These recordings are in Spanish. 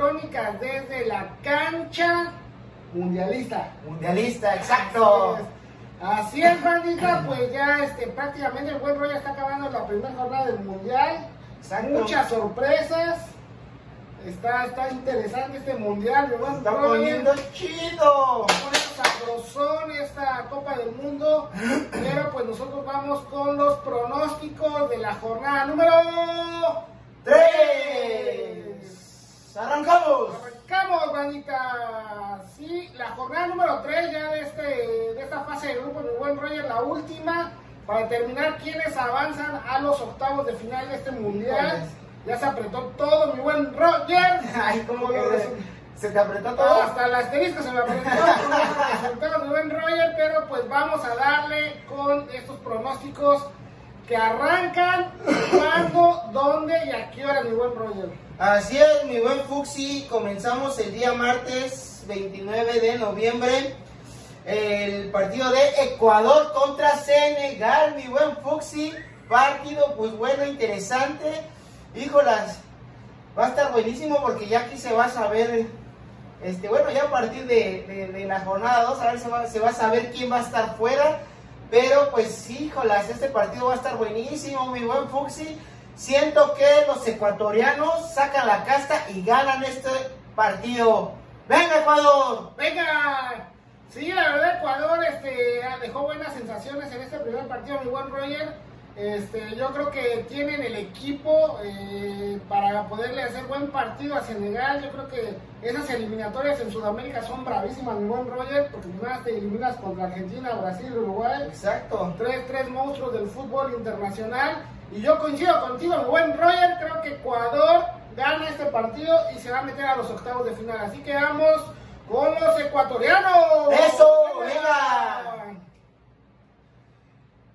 crónicas desde la cancha mundialista. Mundialista, exacto. Así es, bandita, pues ya este, prácticamente el buen rollo está acabando la primera jornada del mundial. Exacto. Muchas sorpresas. Está, está interesante este mundial, buen Está poniendo chido. Sabrosón esta Copa del Mundo. Pero pues nosotros vamos con los pronósticos de la jornada número ¡Tres! ¡Arrancamos! Arrancamos, bandita. Sí, la jornada número 3 ya de, este, de esta fase de grupo, mi buen Roger, la última, para determinar quiénes avanzan a los octavos de final de este mundial. Ya se apretó todo, mi buen Roger. Ay, como que se te apretó todo. Hasta el asterisco se me apretó con los resultados, mi buen Roger, pero pues vamos a darle con estos pronósticos que arrancan, cuándo, dónde y a qué hora, mi buen Roger. Así es, mi buen Fuxi. Comenzamos el día martes 29 de noviembre. El partido de Ecuador contra Senegal, mi buen Fuxi. Partido, pues bueno, interesante. Híjolas, va a estar buenísimo porque ya aquí se va a saber. Este, bueno, ya a partir de, de- la jornada 2, a ver, se va, se va a saber quién va a estar fuera. Pero pues, híjolas, este partido va a estar buenísimo, mi buen Fuxi. Siento que los ecuatorianos sacan la casta y ganan este partido. ¡Venga, Ecuador! Venga, sí, la verdad Ecuador este, dejó buenas sensaciones en este primer partido, mi buen Roger. Este, yo creo que tienen el equipo eh, para poderle hacer buen partido a Senegal. Yo creo que esas eliminatorias en Sudamérica son bravísimas, mi buen Roger, porque primero te eliminas contra Argentina, Brasil, Uruguay. Exacto. Tres, tres monstruos del fútbol internacional. Y yo coincido contigo, mi buen Roger. Creo que Ecuador gana este partido y se va a meter a los octavos de final. Así que vamos con los ecuatorianos. ¡Eso! ¡Venga!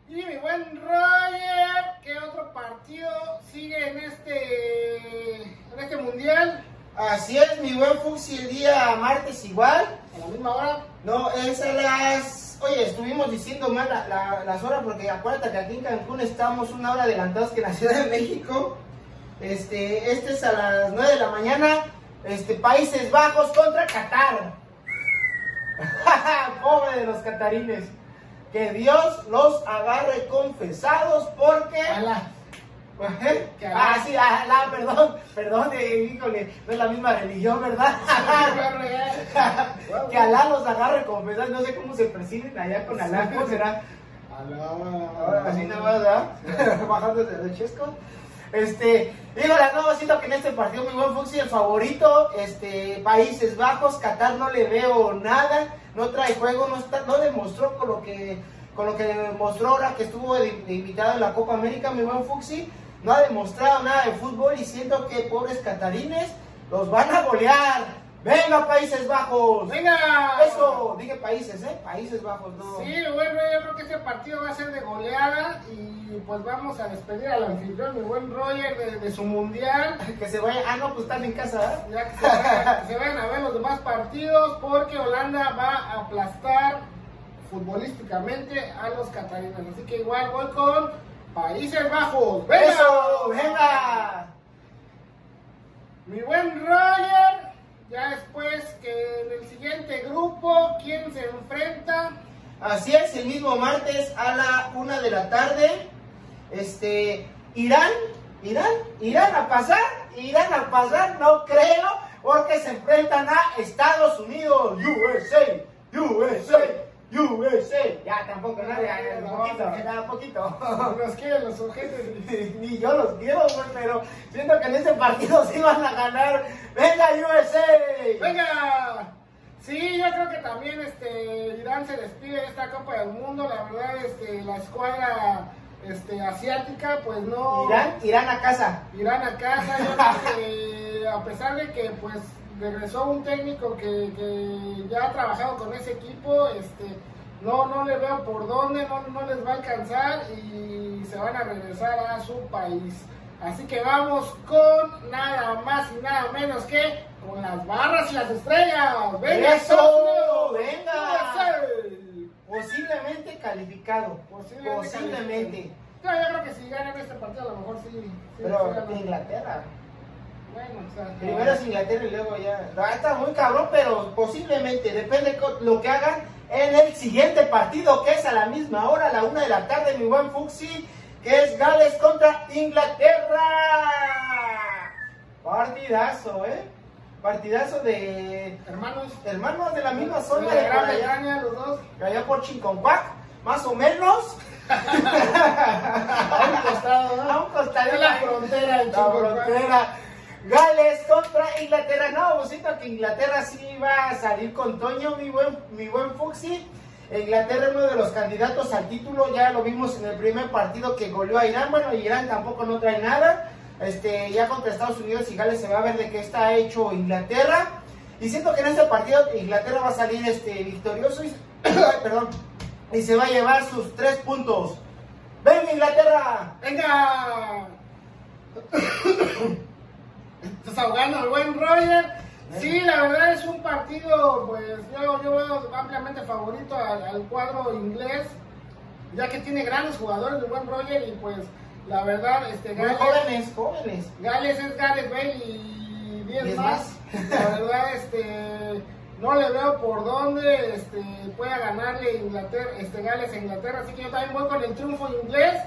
Y mi buen Roger, ¿qué otro partido sigue en este, en este mundial? Así es, mi buen Fuxi, el día martes igual. A la misma hora. No, es a las... Oye, estuvimos diciendo mal la- la- las horas porque acuérdate que aquí en Cancún estamos una hora adelantados que en la Ciudad de México. Este, este es a las 9 de la mañana. Este, Países Bajos contra Qatar. Pobre de los catarines. Que Dios los agarre confesados porque... Alá. ¿Eh? Que. Ah, sí, Alá, perdón, perdón, eh, híjole, no es la misma religión, ¿verdad? que Alá los agarre confesados, no sé cómo se perciben allá con Alá, ¿cómo será? Alá. Así nada más, ¿verdad? Bajando desde el chesco. Este, híjole, no, siento que en este partido muy buen Fuxi, el favorito, este, Países Bajos, Qatar no le veo nada, no trae juego, no está, no demostró con lo que, con lo que demostró ahora que estuvo invitado en la Copa América, mi buen Fuxi, no ha demostrado nada de fútbol y siento que pobres catarines los van a golear. Venga, Países Bajos. ¡Venga! Eso, dije países, ¿eh? Países Bajos, no. Sí, bueno, yo creo que este partido va a ser de goleada y pues vamos a despedir al anfitrión, mi buen Roger, de, de su mundial. Que se vaya. Ah, no, pues están en casa, ¿eh? Ya que se vayan, que se vayan a ver los demás partidos porque Holanda va a aplastar futbolísticamente a los catalanes. Así que igual voy con Países Bajos. ¡Venga! ¡Eso! ¡Venga! Mi buen Roger, ya después que en el siguiente grupo, ¿quién se enfrenta? Así es, el mismo martes a la una de la tarde. Este. Irán, Irán, Irán a pasar, Irán a pasar, no creo, porque se enfrentan a Estados Unidos, USA, USA, USA. Ya tampoco, no, ya, ya, poquito, ya, un poquito. Los quieren los sujetos. Ni yo los quiero, güey, pero siento que en ese partido sí van a ganar. ¡Venga, USA! ¡Venga! Sí, yo creo que también este Irán se despide de esta Copa del Mundo. La verdad, este, la escuadra este, asiática, pues no. Irán, Irán a casa. Irán a casa. Yo creo que a pesar de que pues regresó un técnico que, que ya ha trabajado con ese equipo, este, no, no le veo por dónde, no, no les va a alcanzar y se van a regresar a su país. Así que vamos con nada más y nada menos que con las barras y las estrellas. ¡Venga, ¡Eso! ¡Venga! Posiblemente calificado. Posiblemente. Posiblemente. Yo, yo creo que si ganan este partido a lo mejor sí. Pero ganan. Inglaterra. Bueno, o sea, Primero es Inglaterra y luego ya. Está muy cabrón, pero posiblemente, depende lo que hagan en el siguiente partido, que es a la misma hora, a la una de la tarde, mi buen Fuxi, que es Gales contra Inglaterra. Partidazo, ¿eh? Partidazo de hermanos. hermanos de la misma zona de de Gran Bretaña, los dos. de allá por Chinconcuac, más o menos. A un costado, ¿no? A un costado. Es la frontera, el La frontera. Gales contra Inglaterra. No, siento que Inglaterra sí va a salir con Toño, mi buen, mi buen Fuxi. Inglaterra es uno de los candidatos al título, ya lo vimos en el primer partido que goleó a Irán. Bueno, Irán tampoco no trae nada. Este, ya contra Estados Unidos y Gales se va a ver de qué está hecho Inglaterra. Y siento que en este partido Inglaterra va a salir este, victorioso y, perdón, y se va a llevar sus tres puntos. ¡Venga Inglaterra! Venga. Estás ahogando al buen Roger. Sí, la verdad es un partido, pues yo, yo veo ampliamente favorito al, al cuadro inglés, ya que tiene grandes jugadores el buen Roger y pues la verdad, este Gales, jóvenes, jóvenes. Gales es Gareth Bale y 10 Diez más. La verdad, este, no le veo por dónde este, pueda ganarle Inglaterra, este, Gales a Inglaterra. Así que yo también voy con el triunfo inglés.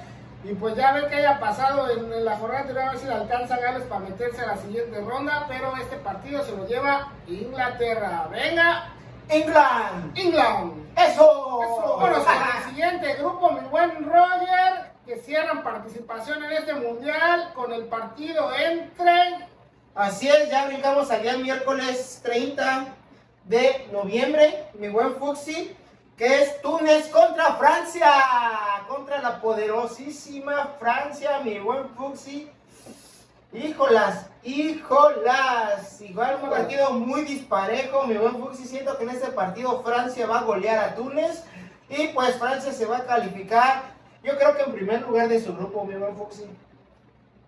Y pues ya ver qué haya pasado en, en la jornada anterior, a ver si le alcanza a Gales para meterse a la siguiente ronda. Pero este partido se lo lleva Inglaterra. Venga, England. England. Eso. Eso, con el siguiente grupo, mi buen Roger, que cierran participación en este mundial con el partido entre Así es, ya brincamos al día miércoles 30 de noviembre, mi buen Fuxi, que es Túnez contra Francia, contra la poderosísima Francia, mi buen Fuxi. Híjolas, híjolas. Igual un partido muy disparejo, mi buen Fuxi. Siento que en este partido Francia va a golear a Túnez y pues Francia se va a calificar, yo creo que en primer lugar de su grupo, mi buen Fuxi.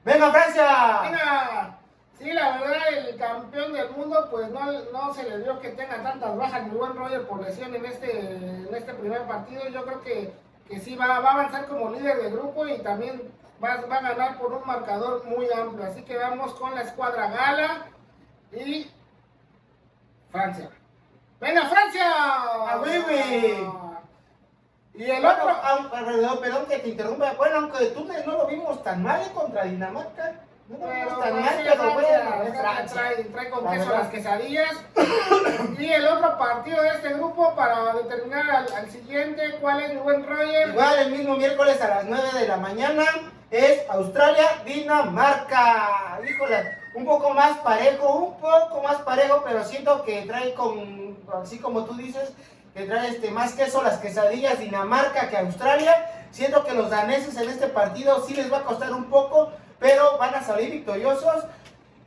¡Venga, Francia! Venga, sí, la verdad, el campeón del mundo, pues no, no se le dio que tenga tantas bajas mi buen Roger por lesión en este, en este primer partido. Yo creo que, que sí va, va a avanzar como líder de grupo y también va, va a ganar por un marcador muy amplio. Así que vamos con la escuadra gala y Francia. ¡Venga, Francia! ¡A! Y el Bueno, otro, aun- perdón, perdón que te interrumpa. Bueno, aunque Túnez no lo vimos tan mal eh, contra Dinamarca. No lo Pero, vimos tan pues, mal, pero bueno. Trae, trae con La queso verdad. las quesadillas. y el otro partido de este grupo para determinar al, siguiente, ¿cuál es mi buen Roger? Igual el mismo miércoles a las 9 de la mañana es Australia-Dinamarca. Híjole, un poco más parejo, un poco más parejo, pero siento que trae con, así como tú dices, que trae este, más queso las quesadillas Dinamarca que Australia. Siento que los daneses en este partido sí les va a costar un poco, pero van a salir victoriosos.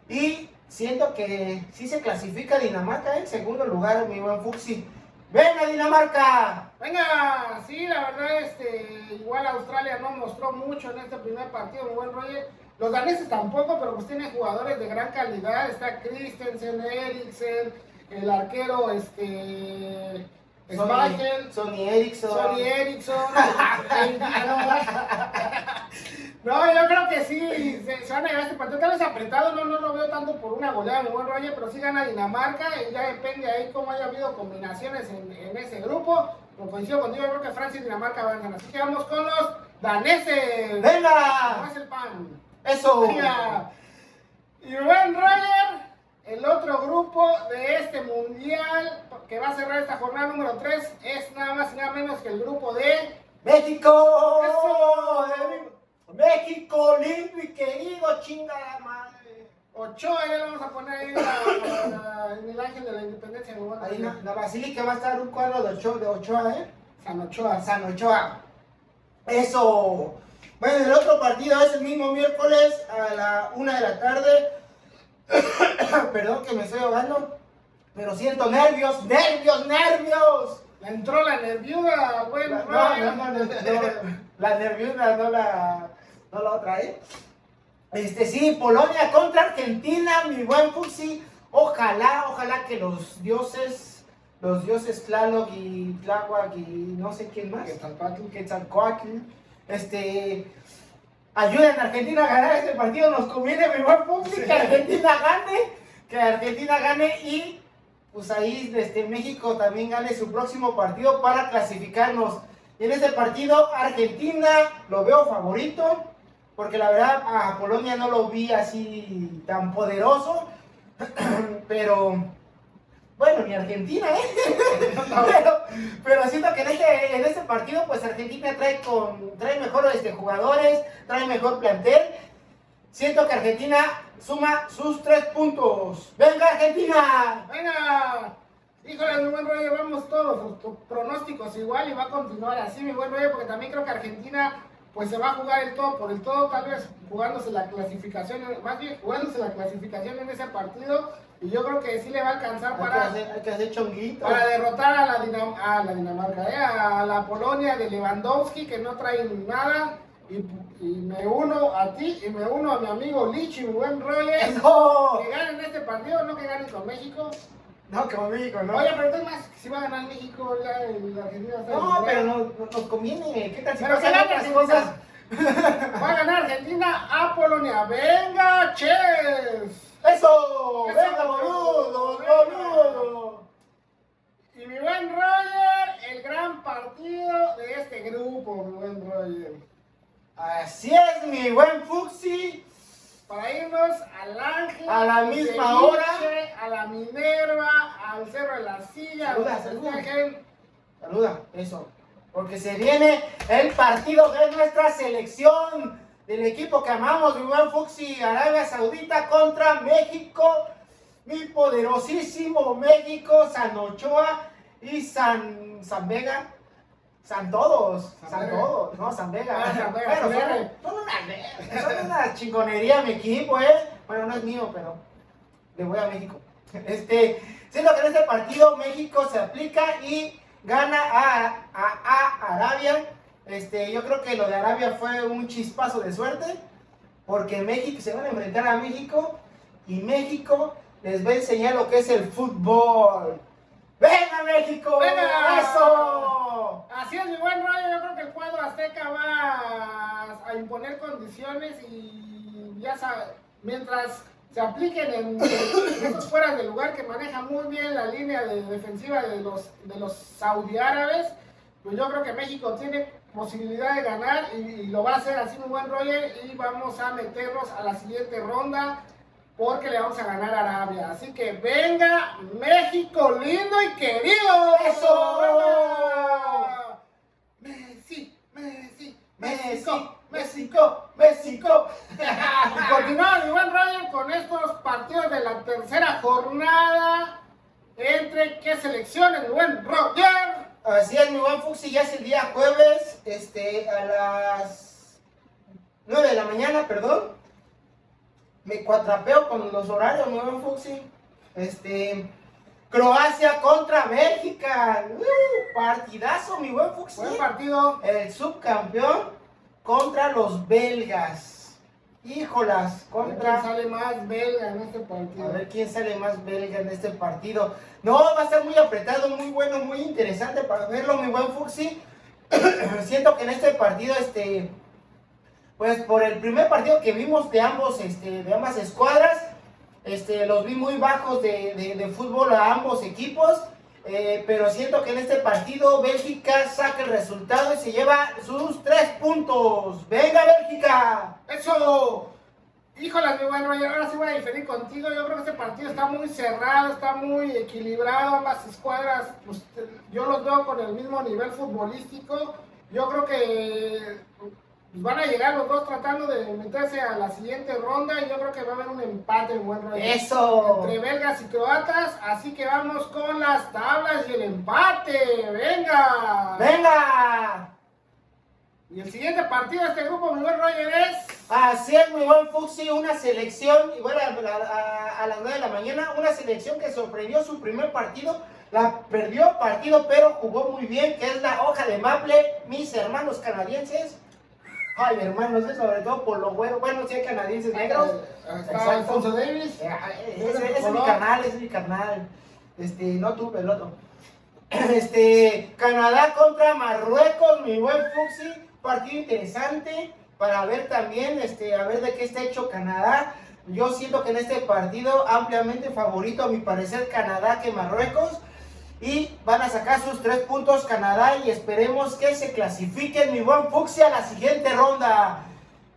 Y siento que sí se clasifica Dinamarca en segundo lugar, mi buen Fuxi. ¡Venga, Dinamarca! Venga, sí, la verdad, este, igual Australia no mostró mucho en este primer partido, mi buen Roger. Los daneses tampoco, pero pues tienen jugadores de gran calidad. Está Christensen, Eriksen, el arquero, este, Schmeichel. Sony Ericsson. Sony Ericsson. el- no, yo creo que sí, se, se van a llevar este partido. Tal vez apretado, no, no lo veo tanto por una goleada de buen rollo, pero sí gana Dinamarca y ya depende ahí cómo haya habido combinaciones en, en ese grupo. Como coincido contigo, creo que Francia y Dinamarca van a ganar. Así que vamos con los daneses. ¡Venga! Más el pan. ¡Eso! Venga. Y buen Roger, el otro grupo de este mundial que va a cerrar esta jornada número 3 es nada más y nada menos que el grupo de ¡México! Eso. ¡México lindo y querido! ¡Chingada madre! Ochoa. Ya le vamos a poner ahí la- la- en el ángel de la independencia. buen Ahí la, la basílica va a estar un cuadro de Ochoa, de Ochoa ¿eh? San Ochoa. San Ochoa. ¡Eso! Bueno, el otro partido es el mismo miércoles a la una de la tarde. Perdón que me estoy ahogando. Pero siento nervios, nervios, nervios. Entró la nerviuda, buen La- no, no, no, no, la nerviosa no la, no la otra, ¿eh? Este, sí, Polonia contra Argentina, mi buen Fuxi. Ojalá, ojalá que los dioses, los dioses Tlaloc y Tláhuac y no sé quién más, Quetzalcóatl. Quetzalcóatl, este, ayuden a Argentina a ganar este partido. Nos conviene, mi buen que Argentina gane. Que Argentina gane y pues ahí desde México también gane su próximo partido para clasificarnos. Y en este partido Argentina lo veo favorito, porque la verdad a Polonia no lo vi así tan poderoso, pero bueno, ni Argentina, ¿eh? pero, pero siento que en este, en este partido pues Argentina trae, con, trae mejores este, jugadores, trae mejor plantel. Siento que Argentina suma sus tres puntos. ¡Venga, Argentina! ¡Venga! Híjole, mi buen rollo, vamos todos los pronósticos igual y va a continuar así, mi buen rollo, porque también creo que Argentina pues se va a jugar el todo por el todo, tal vez jugándose la clasificación, más bien jugándose la clasificación en ese partido, y yo creo que sí le va a alcanzar para, hay que hacer chonguito. para derrotar a la, a la Dinamarca, eh, a la Polonia de Lewandowski, que no trae nada, y, me uno a ti y me uno a mi amigo Lichi, buen Roger, que ganen este partido, no que ganen con México. No, que con México, no. Oye, pero tú más, si va a ganar México, el Argentina está No, pero no, nos conviene. ¿Qué tal si pero pasan otras cosas? Va a ganar Argentina a Polonia. ¡Venga, Ches! ¡Eso! ¡Venga, boludo! ¡Boludo! Y mi buen Roger, el gran partido de este grupo, mi buen Roger. Así es, mi buen Fuxi. Para irnos al Ángel, a la misma hora, a la Minerva, al Cerro de la Silla, saluda, saluda. Saluda, eso. Porque se viene el partido de nuestra selección, del equipo que amamos, mi buen Fuxi, Arabia Saudita contra México, mi poderosísimo México, San Ochoa y San, San Vega. San todos, San, todos, no, San Vega. Ah, San Vega, son, una, una chingonería mi equipo, ¿eh? Bueno, no es mío, pero le voy a México. Este, siendo que en este partido México se aplica y gana a, a, Arabia. Este, yo creo que lo de Arabia fue un chispazo de suerte, porque México se van a enfrentar a México y México les va a enseñar lo que es el fútbol. ¡Venga México! ¡Venga! ¡Eso! Así es, mi buen rollo. Yo creo que el cuadro azteca va a imponer condiciones y ya sabes, mientras se apliquen en, esos fuera de lugar que maneja muy bien la línea de defensiva de los, de los saudí árabes, pues yo creo que México tiene posibilidad de ganar y, y, lo va a hacer así, mi buen Roger, y vamos a meternos a la siguiente ronda porque le vamos a ganar a Arabia. Así que venga, México lindo y querido. ¡Eso! Messi, Messi, México, México, México. y continuamos, buen Roger, con estos partidos de la tercera jornada. Entre qué selecciones, mi buen Roger. Así es, mi buen Fuxi, ya es el día jueves, este, a las 9 de la mañana, perdón me cuatrapeo con los horarios, mi buen Fuxi. Este, Croacia contra Bélgica. Uh, partidazo, mi buen Fuxi. Buen partido. El subcampeón contra los belgas. Híjolas, contra. ¿Quién sale más belga en este partido? A ver quién sale más belga en este partido. No, va a ser muy apretado, muy bueno, muy interesante para verlo, mi buen Fuxi. Siento que en este partido, este pues por el primer partido que vimos de ambos, este, de ambas escuadras, este, los vi muy bajos de, fútbol a ambos equipos. Eh, pero siento que en este partido Bélgica saca el resultado y se lleva sus tres puntos. ¡Venga, Bélgica! ¡Eso! Híjole, mi bueno, ahora sí voy a diferir contigo. Yo creo que este partido está muy cerrado, está muy equilibrado. Ambas escuadras, pues, yo los veo con el mismo nivel futbolístico. Yo creo que pues van a llegar los dos tratando de meterse a la siguiente ronda y yo creo que va a haber un empate buen Eso. entre belgas y croatas, así que vamos con las tablas y el empate. Venga. Venga. Y el siguiente partido de este grupo, mi buen Roger, es... Así es, mi buen Fuxi, una selección, igual a, a, a, las 9 de la mañana, una selección que sorprendió su primer partido, la perdió partido, pero jugó muy bien, que es la hoja de Maple, mis hermanos canadienses, Ay, hermanos, es sobre todo por lo bueno. Bueno, si hay canadienses negros. Está Alfonso Davis. Eh, ese, es mi canal, es mi canal. Este, no tú, el otro. Este, Canadá contra Marruecos, mi buen Fuxi. Partido interesante. para ver también, este, a ver de qué está hecho Canadá. Yo siento que en este partido ampliamente favorito, a mi parecer, Canadá que Marruecos. Y van a sacar sus tres puntos Canadá y esperemos que se clasifiquen mi buen Fuxi a la siguiente ronda.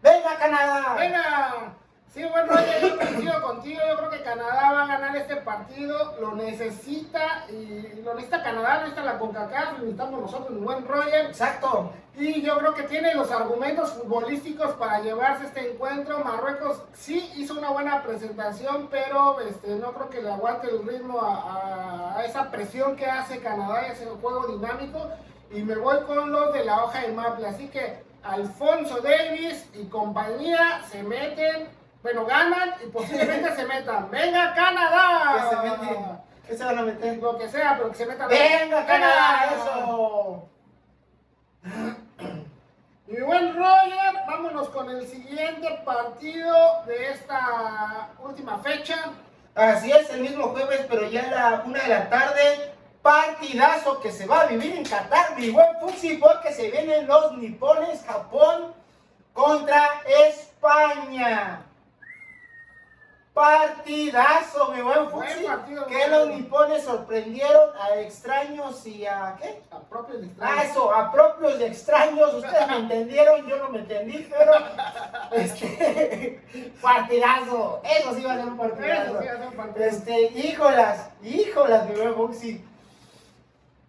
¡Venga, Canadá! ¡Venga! Sí, bueno, yo coincido contigo. Yo creo que Canadá va a ganar este partido. Lo necesita y lo necesita Canadá, necesita la CONCACAF, lo necesitamos nosotros, mi buen Roger. Exacto. Y yo creo que tiene los argumentos futbolísticos para llevarse este encuentro. Marruecos sí hizo una buena presentación, pero este, no creo que le aguante el ritmo a, a esa presión que hace Canadá, ese juego dinámico. Y me voy con los de la hoja de Maple. Así que Alfonso Davis y compañía se meten bueno, ganan y posiblemente se metan. ¡Venga, Canadá! ¿Qué se meten? ¿Qué se van a meter? Lo que sea, pero que se metan. ¡Venga, Canadá! ¡Eso! Mi buen Roger, vámonos con el siguiente partido de esta última fecha. Así es, el mismo jueves, pero ya a la una de la tarde. Partidazo que se va a vivir en Qatar, mi buen Fuxi, porque se vienen los nipones Japón contra España. Partidazo, mi buen Fuxi. Que los nipones sorprendieron a extraños y a ¿qué? A propios de extraños. Ah, eso, a propios de extraños. Ustedes me entendieron, yo no me entendí, pero. Este. partidazo. Eso sí va a ser un partidazo. Sí un partidazo. Este, híjolas, híjolas, mi buen Fuxi.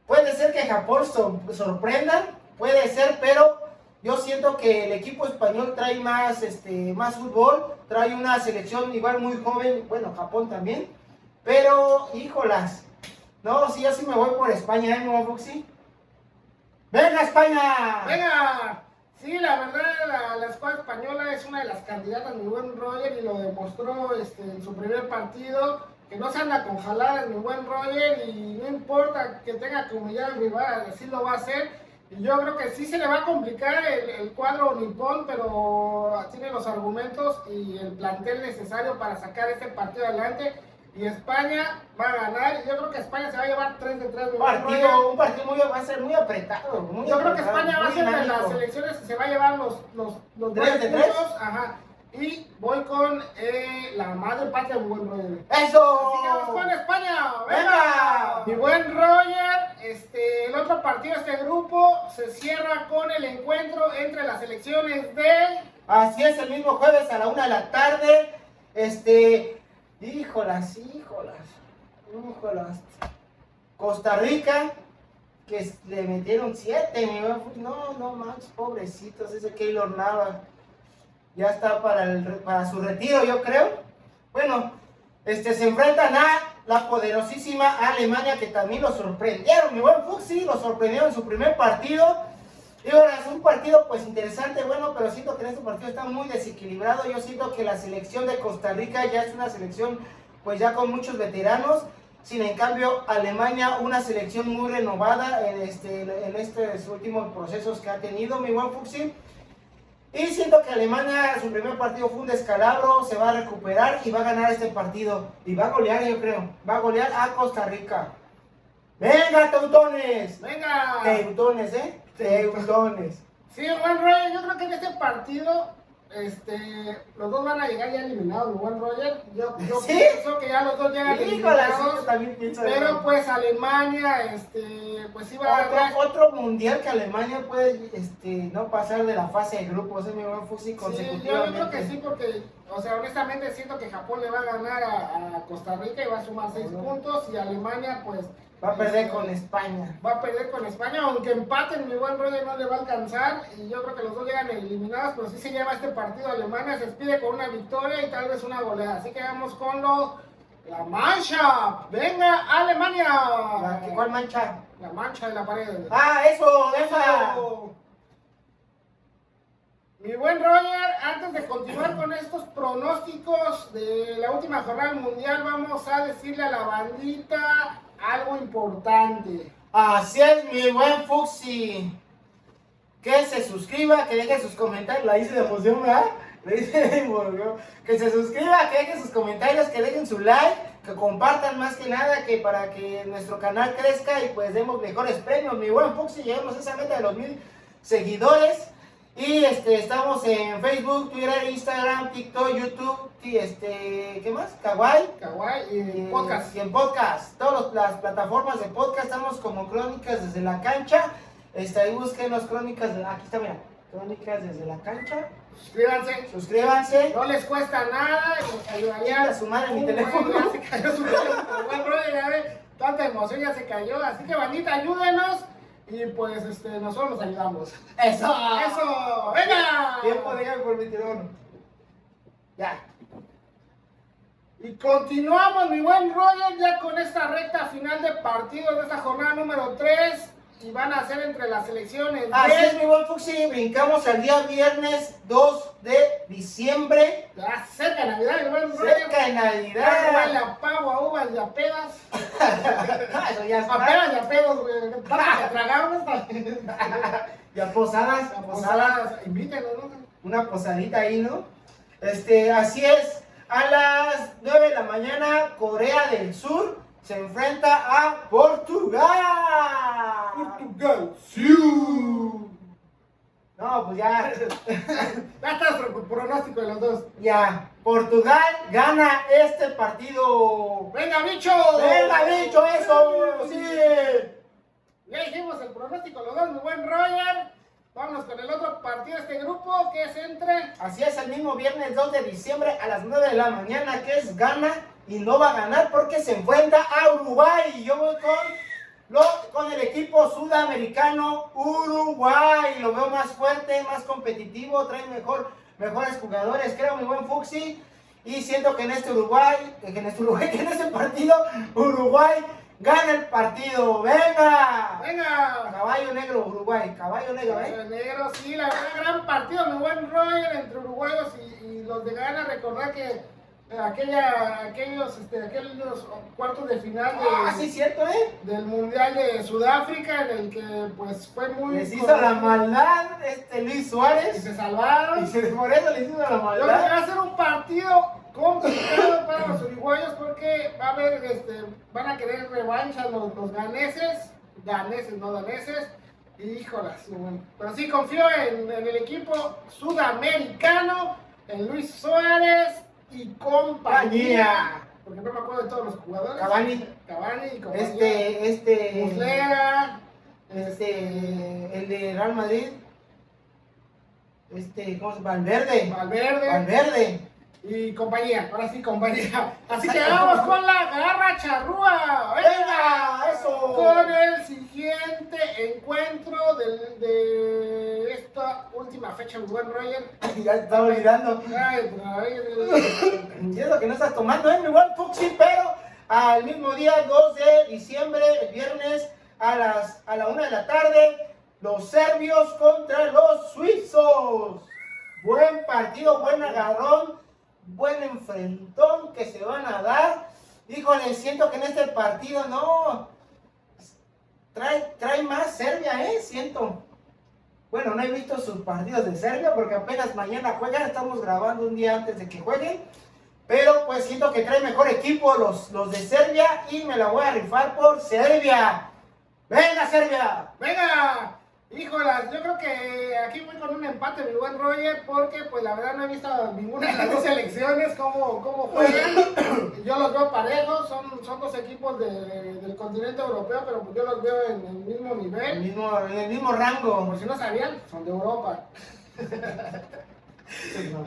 Puede ser que Japón sorprenda, puede ser, pero yo siento que el equipo español trae más, este, más fútbol, trae una selección igual muy joven, bueno, Japón también, pero híjolas, no, sí, yo sí me voy por España, ¿eh, no, Foxy? ¡Venga, España! ¡Venga! Sí, la verdad, la, la, escuadra española es una de las candidatas, mi buen Roger, y lo demostró este, en su primer partido, que no se anda con jaladas, mi buen Roger, y no importa que tenga que humillar al rival, así lo va a hacer yo creo que sí se le va a complicar el, cuadro nipón, pero tiene los argumentos y el plantel necesario para sacar este partido adelante. Y España va a ganar. Yo creo que España se va a llevar 3 de 3. Un partido, un partido muy, va a ser muy apretado. yo creo que España va a ser de las selecciones que se va a llevar los, los, los 3 de 3. Ajá. Y voy con eh, la madre patria, mi buen Roger. ¡Eso! Así que vamos con España. ¡Venga! Mi buen Roger, este, el otro partido este grupo se cierra con el encuentro entre las selecciones de... Así es, el mismo jueves a la una de la tarde. Este, híjolas, híjolas, híjolas. Costa Rica, que le metieron siete, no, no manches, pobrecitos, ese Keylor Nava ya está para, el, para su retiro, yo creo. Bueno, este, se enfrentan a la poderosísima Alemania, que también lo sorprendieron. Mi buen Fuxi lo sorprendieron en su primer partido. Y ahora es un partido pues interesante, bueno, pero siento que en este partido está muy desequilibrado. Yo siento que la selección de Costa Rica ya es una selección pues ya con muchos veteranos. Sin en cambio, Alemania, una selección muy renovada en, este, en estos últimos procesos que ha tenido mi buen Fuxi. Y siento que Alemania, su primer partido fue un descalabro, se va a recuperar y va a ganar este partido. Y va a golear, yo creo. Va a golear a Costa Rica. ¡Venga, teutones! ¡Venga! Teutones, ¿eh? Teutones. Sí, Juan Rey, yo creo que en este partido este, los dos van a llegar ya eliminados, mi buen Roger. Yo, yo pienso que ya los dos llegan eliminados. pero pues Alemania, este, pues iba otro, a otro mundial que Alemania puede este, no pasar de la fase de grupos, es mi buen Fusi consecutivamente. yo, creo que sí, porque, o sea, honestamente siento que Japón le va a ganar a, a Costa Rica y va a sumar seis puntos y Alemania, pues Va a perder con España. Va a perder con España, aunque empaten, mi buen Roger no le va a alcanzar. Y yo creo que los dos llegan eliminados, pero sí se lleva este partido Alemania. Se despide con una victoria y tal vez una goleada. Así que vamos con lo. La mancha. Venga, Alemania. ¿Cuál mancha? La mancha de la pared. Ah, eso, eso. Mi buen Roger, antes de continuar con estos pronósticos de la última jornada mundial, vamos a decirle a la bandita algo importante. Así es, mi buen Fuxi. Que se suscriba, que deje sus comentarios. La hice de emoción, ¿verdad? que se suscriba, que deje sus comentarios, que dejen su like, que compartan más que nada, que para que nuestro canal crezca y pues demos mejores premios. Mi buen Fuxi, lleguemos a esa meta de los mil seguidores. Y este, estamos en Facebook, Twitter, Instagram, TikTok, YouTube, y este, ¿qué más? Kawaii. Kawaii y Eh, podcast. Y en podcast. Todas las plataformas de podcast estamos como Crónicas desde la cancha. Este, ahí búsquenos Crónicas de aquí está, mira. Crónicas desde la cancha. Suscríbanse. Suscríbanse. No les cuesta nada nos ayudaría. Chinga su madre mi teléfono. Ya se cayó su teléfono. Tanta emoción ya se cayó. Así que, bandita, ayúdenos. Y pues este, nosotros los ayudamos. Eso. ¡Eso! ¡Venga! Tiempo de ir por mi teléfono. Ya. Y continuamos, mi buen Roger, ya con esta recta final de partidos de esta jornada número 3. Y van a ser entre las selecciones Así es, mi buen Fuxi. Brincamos al día viernes 2 de diciembre. Ya cerca de Navidad, mi buen. Cerca de Navidad. huele a pavo, a uvas y a pedas. Ah, Eso ya A está. pedas y güey. Ya posadas. A Posadas. posadas, invítenos, ¿no? Una posadita ahí, ¿no? Este, así es. A las 9 de la mañana, Corea del Sur se enfrenta a Portugal. Portugal. No, pues ya, Ya está nuestro pronóstico de los dos. ya. Portugal gana este partido. ¡Venga, bicho! ¡Venga, bicho, eso! ¡Sí! Ya dijimos el pronóstico los dos, mi buen Roger. Vámonos con el otro partido de este grupo, que es entre... Así es, el mismo viernes 2 de diciembre a las 9 de la mañana, que es gana y no va a ganar porque se enfrenta a Uruguay. Y yo voy con, lo, con el equipo sudamericano Uruguay. Lo veo más fuerte, más competitivo, trae mejor, mejores jugadores, creo, mi buen Fuxi. Y siento que en este Uruguay, que en este Uruguay, que en este partido, Uruguay gana el partido. ¡Venga! ¡Venga! Caballo negro, Uruguay, caballo negro, ¿eh? Caballo Negro, sí, la verdad, gran partido, mi buen Roger, entre uruguayos y, y los de Ghana. Recordar que aquella, aquellos, este, aquellos cuartos de final Ah, sí, cierto, ¿eh? del Mundial de Sudáfrica, en el que pues fue muy... Les hizo la maldad este Luis Y Suárez. se salvaron. Y se, por eso les hizo la Yo creo que va maldad. a ser un partido complicado para los uruguayos porque va a haber, este, van a querer revancha los, los ganeses, ganeses, no daneses. Y híjolas, pero sí confío en, en el equipo sudamericano, en Luis Suárez y compañía. Porque no me acuerdo de todos los jugadores. Cavani. Cavani y compañía. Este, este. Muslera, Este. El de Real Madrid. Este, ¿cómo se llama? Valverde. Valverde. Valverde. Y compañía, ahora sí compañía. Así que vamos con la garra charrúa. ¡Venga! ¡Eso! Con el siguiente encuentro del- de última fecha, mi buen Roger. Ya estaba olvidando. Ay, pues, Y es lo que no estás tomando, ¿eh? Igual Fuxi, pero al mismo día, 2 de diciembre, el viernes, a las a la 1 de la tarde, los serbios contra los suizos. Buen partido, buen agarrón, buen enfrentón que se van a dar. Híjole, siento que en este partido no. Trae, trae más Serbia, ¿eh? Siento. Bueno, no he visto sus partidos de Serbia porque apenas mañana juegan, estamos grabando un día antes de que jueguen. Pero pues siento que trae mejor equipo los, los de Serbia y me la voy a rifar por Serbia. ¡Venga, Serbia! Venga, híjolas, yo creo que aquí voy con un empate, mi buen Roger, porque pues la verdad no he visto ninguna de las dos selecciones cómo, cómo juegan. Yo los veo parejos, son, son dos equipos de- del continente europeo, pero pues yo los veo en el mismo el nivel. mismo, en el mismo rango. Por si no sabían, son de Europa.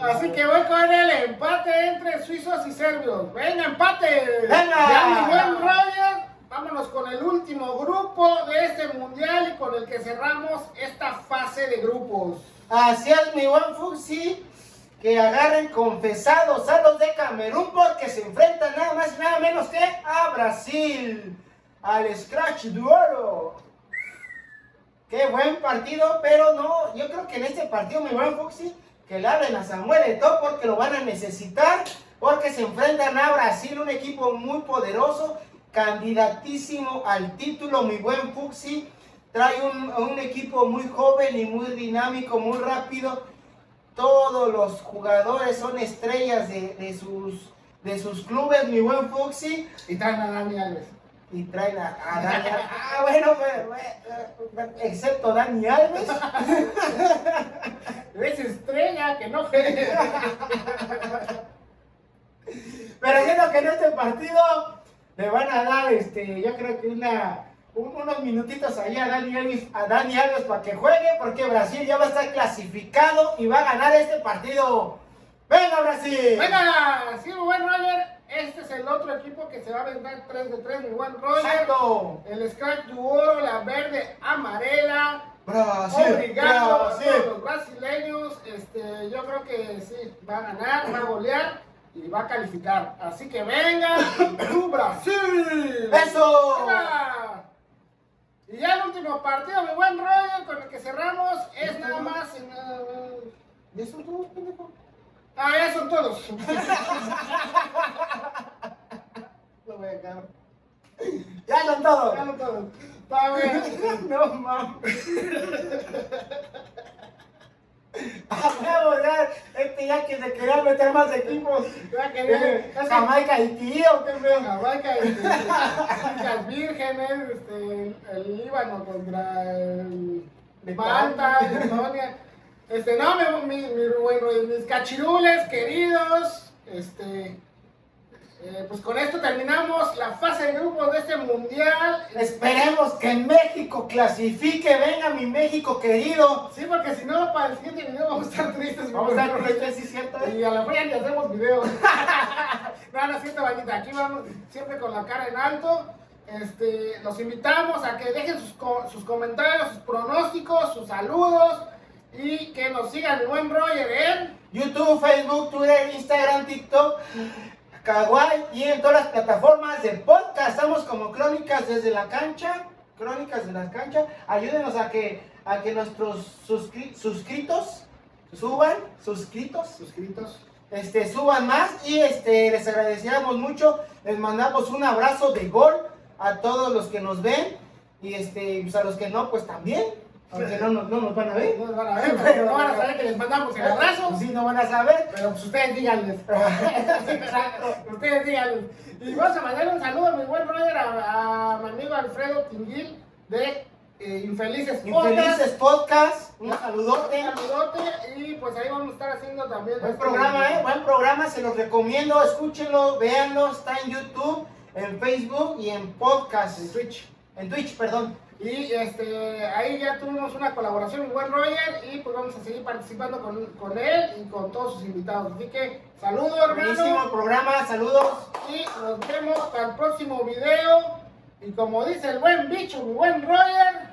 Así que voy con el empate entre suizos y serbios. ¡Venga, empate! ¡Venga! Ya, mi buen Roger, vámonos con el último grupo de este mundial y con el que cerramos esta fase de grupos. Así es, mi buen Fuxi. Que agarren confesados a los de Camerún porque se enfrentan nada más y nada menos que a Brasil. Al Scratch Duoro. Qué buen partido, pero no, yo creo que en este partido, mi buen Fuxi, que le hablen a Samuel Eto'o porque lo van a necesitar, porque se enfrentan a Brasil, un equipo muy poderoso, candidatísimo al título, mi buen Fuxi. Trae un, un equipo muy joven y muy dinámico, muy rápido. Todos los jugadores son estrellas de, de sus, de sus clubes, mi buen Fuxi. Y traen a Dani Alves. y traen a, a Dani Alves. Ah, bueno, pues, bueno, excepto Dani Alves. Es estrella que no Pero siento que en este partido le van a dar, este, yo creo que una, un- unos minutitos ahí a Dani, Alves, a Dani Alves para que juegue, porque Brasil ya va a estar clasificado y va a ganar este partido. ¡Venga, Brasil! Venga, sí, mi buen Roger. Este es el otro equipo que se va a vender 3 de 3, mi buen Roger. ¡Exacto! El Scratch de oro, la verde amarela. Brasil, Obrigado a Brasil. todos los brasileños. Este, yo creo que sí, va a ganar, va a golear y va a calificar. Así que venga, tu Brasil. ¡Eso! Venga. Y ya el último partido, mi buen Roger, con el que cerramos, es nada más. más- ¿Y eso tú, pendejo? Ah, ya son todos. Lo voy a. Ya son todos. Ya son todos. Está bien. No mames. Huevo, ya, este ya que se quería meter más equipos. Ya Eh, Jamaica y tío, qué feo. Jamaica, este, las vírgenes, este, el Líbano contra el Malta, Estonia. Este, no, mi, mi, mi- bueno, mis cachirules queridos, este, eh, pues con esto terminamos la fase de grupos de este mundial. Esperemos que México clasifique. Venga, mi México querido. Sí, porque si no, para el siguiente video vamos a estar tristes. Vamos a buen ver Roger. si es cierto. ¿eh? Y a la ni hacemos videos. no, no bandita. Aquí vamos siempre con la cara en alto. Este, los invitamos a que dejen sus, sus comentarios, sus pronósticos, sus saludos y que nos sigan mi buen Roger en YouTube, Facebook, Twitter, Instagram, TikTok, Kawaii y en todas las plataformas de podcast. Estamos como Crónicas desde la cancha. Crónicas de la cancha. Ayúdenos a que, a que nuestros suscri- suscritos suban, suscritos, suscritos. este, suban más y este, les agradeceríamos mucho. Les mandamos un abrazo de gol a todos los que nos ven y este, pues a los que no, pues también. Aunque no, nos- no nos van a ver. No nos van a ver, pero no van a saber que les mandamos el abrazo. Pues sí, no van a saber. Pero pues ustedes díganles. ustedes díganles. Y vamos a mandarle un saludo a mi buen Roger, a, a mi amigo Alfredo Tinguil de eh, Infelices Podcast. Infelices Podcast, un Un saludote. saludote y pues ahí vamos a estar haciendo también. Buen este, programa, ¿eh? Buen programa, se los recomiendo, escúchenlo, véanlo, está en YouTube, en Facebook y en podcast, En Twitch. en Twitch, perdón. Y este, ahí ya tuvimos una colaboración, mi buen Roger, y pues vamos a seguir participando con, con él y con todos sus invitados. Así que saludos, Buenísimo hermano, programa, saludos. y nos vemos para el próximo video. Y como dice el buen bicho, mi buen Roger,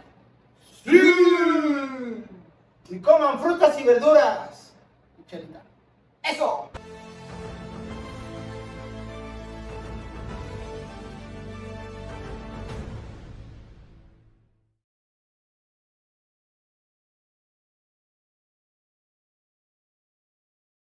Y coman frutas y verduras. chelita. Eso.